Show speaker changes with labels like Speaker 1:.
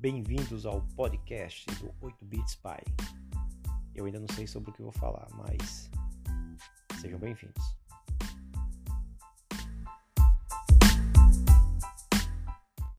Speaker 1: Bem-vindos ao podcast do 8 Bits Pai. Eu ainda não sei sobre o que vou falar, mas sejam bem-vindos.